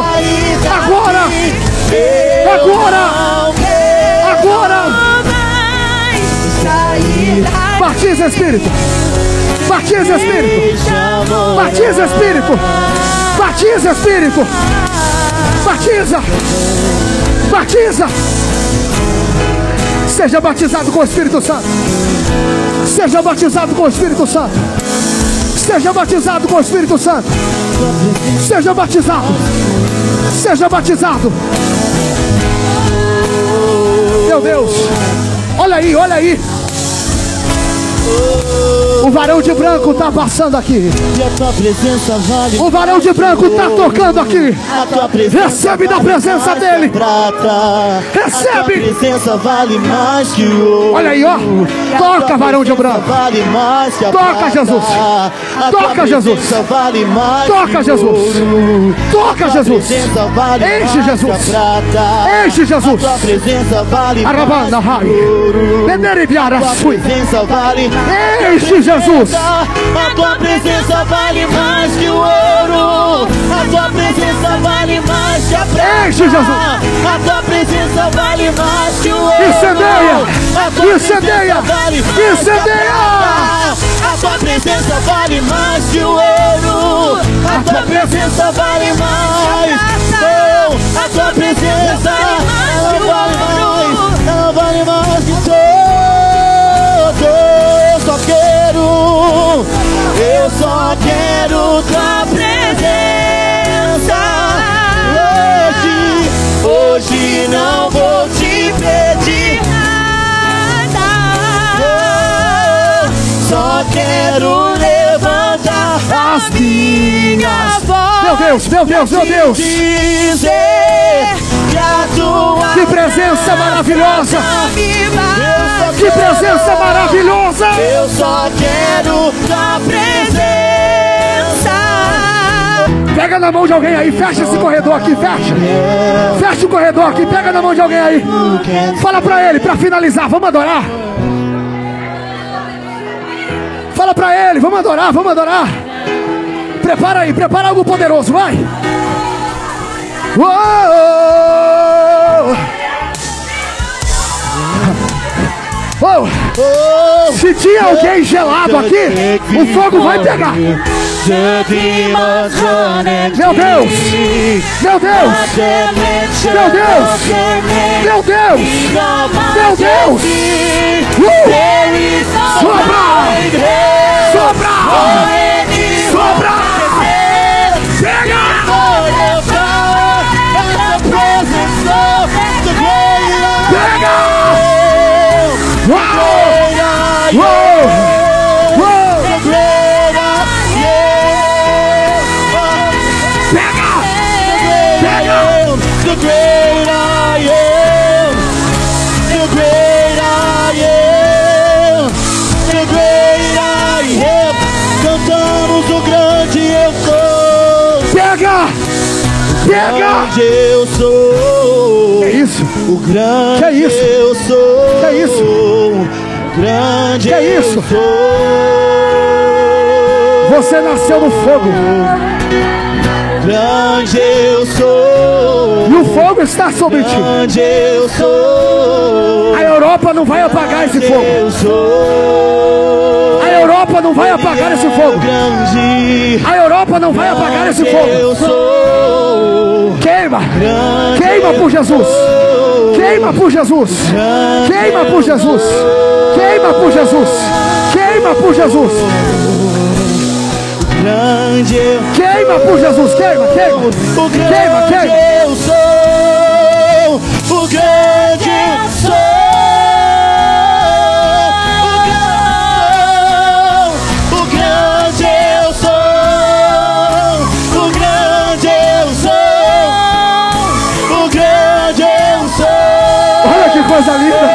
[SPEAKER 1] Agora! Agora! Agora! Batiza Espírito! Batiza Espírito! Batiza Espírito! Batiza Espírito! Batiza! Batiza! Seja batizado com o Espírito Santo! Seja batizado com o Espírito Santo! Seja batizado com o Espírito Santo! Seja batizado! Seja batizado! Meu Deus! Olha aí, olha aí! O varão de branco está passando aqui.
[SPEAKER 2] Vale
[SPEAKER 1] O varão de branco está tocando aqui. Recebe da
[SPEAKER 2] vale
[SPEAKER 1] presença
[SPEAKER 2] mais
[SPEAKER 1] dele.
[SPEAKER 2] Prata.
[SPEAKER 1] Recebe.
[SPEAKER 2] Presença vale mais que o ouro.
[SPEAKER 1] Olha aí, ó. Toca, varão de branco.
[SPEAKER 2] Vale mais que a
[SPEAKER 1] Toca,
[SPEAKER 2] prata.
[SPEAKER 1] Jesus.
[SPEAKER 2] A
[SPEAKER 1] Toca, Jesus.
[SPEAKER 2] Vale mais
[SPEAKER 1] Toca, Jesus. Toca, Jesus.
[SPEAKER 2] vale
[SPEAKER 1] Enche, Jesus. Enche, Jesus.
[SPEAKER 2] A presença vale mais que ouro. A tua presença vale
[SPEAKER 1] Enche, Jesus.
[SPEAKER 2] a tua presença vale mais que o ouro. A tua presença vale mais que a prata.
[SPEAKER 1] Enche, Jesus.
[SPEAKER 2] A tua presença vale mais que o ouro.
[SPEAKER 1] Incendeia.
[SPEAKER 2] A tua
[SPEAKER 1] Incendeia.
[SPEAKER 2] presença vale mais que a
[SPEAKER 1] Incendeia.
[SPEAKER 2] A tua presença vale mais que o ouro. A tua presença vale mais. Oh, a tua presença ela vale mais. Ela vale mais que tudo. Eu só quero tua presença. Hoje, hoje não vou te pedir nada. Só quero levantar
[SPEAKER 1] As
[SPEAKER 2] minha voz.
[SPEAKER 1] Meu Deus, meu Deus, meu Deus.
[SPEAKER 2] Dizer que
[SPEAKER 1] presença maravilhosa. Que presença maravilhosa.
[SPEAKER 2] eu só quero tua presença.
[SPEAKER 1] Pega na mão de alguém aí. Fecha esse corredor aqui. Fecha. Fecha o corredor aqui. Pega na mão de alguém aí. Fala pra ele, pra finalizar. Vamos adorar. Fala pra ele. Vamos adorar, vamos adorar. Prepara aí, prepara algo poderoso. Vai. Uou!
[SPEAKER 2] Oh,
[SPEAKER 1] Se tinha alguém gelado aqui, o fogo vai pegar. Meu Deus! Meu Deus! Meu Deus! Meu Deus! Meu Deus! Uh! Sobra! Sobra! Pega! Pega!
[SPEAKER 2] The great I am, the great I am, the great I am. Cantamos o grande eu sou,
[SPEAKER 1] Pega! Pega!
[SPEAKER 2] grande eu sou.
[SPEAKER 1] Que isso?
[SPEAKER 2] O grande
[SPEAKER 1] Que isso?
[SPEAKER 2] eu sou.
[SPEAKER 1] Que isso?
[SPEAKER 2] Grande
[SPEAKER 1] Que
[SPEAKER 2] eu
[SPEAKER 1] isso?
[SPEAKER 2] sou.
[SPEAKER 1] Você nasceu no fogo
[SPEAKER 2] Grande eu sou.
[SPEAKER 1] e o fogo está sobre ti.
[SPEAKER 2] Grande eu sou.
[SPEAKER 1] A Europa não vai apagar esse fogo.
[SPEAKER 2] Eu sou.
[SPEAKER 1] A Europa Europa não vai apagar esse fogo. A Europa não vai apagar esse fogo. Queima. Queima por Jesus. Queima por Jesus. Queima por Jesus. Queima por Jesus. Queima por Jesus. Queima por Jesus. Queima, queima. Queima, queima. Coisa linda.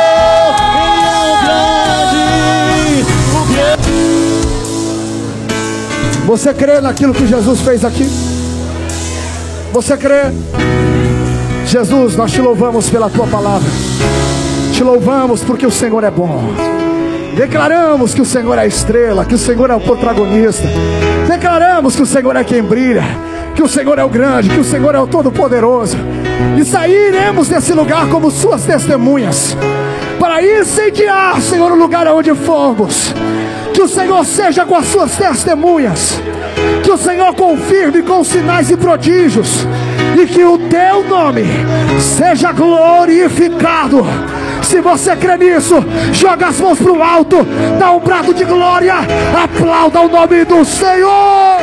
[SPEAKER 1] Você crê naquilo que Jesus fez aqui? Você crê? Jesus, nós te louvamos pela tua palavra. Te louvamos porque o Senhor é bom. Declaramos que o Senhor é a estrela, que o Senhor é o protagonista. Declaramos que o Senhor é quem brilha, que o Senhor é o grande, que o Senhor é o todo-poderoso e sairemos desse lugar como suas testemunhas, para incendiar, Senhor, o lugar onde formos. Que o Senhor seja com as suas testemunhas, que o Senhor confirme com sinais e prodígios, e que o teu nome seja glorificado. Se você crê nisso, joga as mãos para o alto, dá um brado de glória, aplauda o nome do Senhor.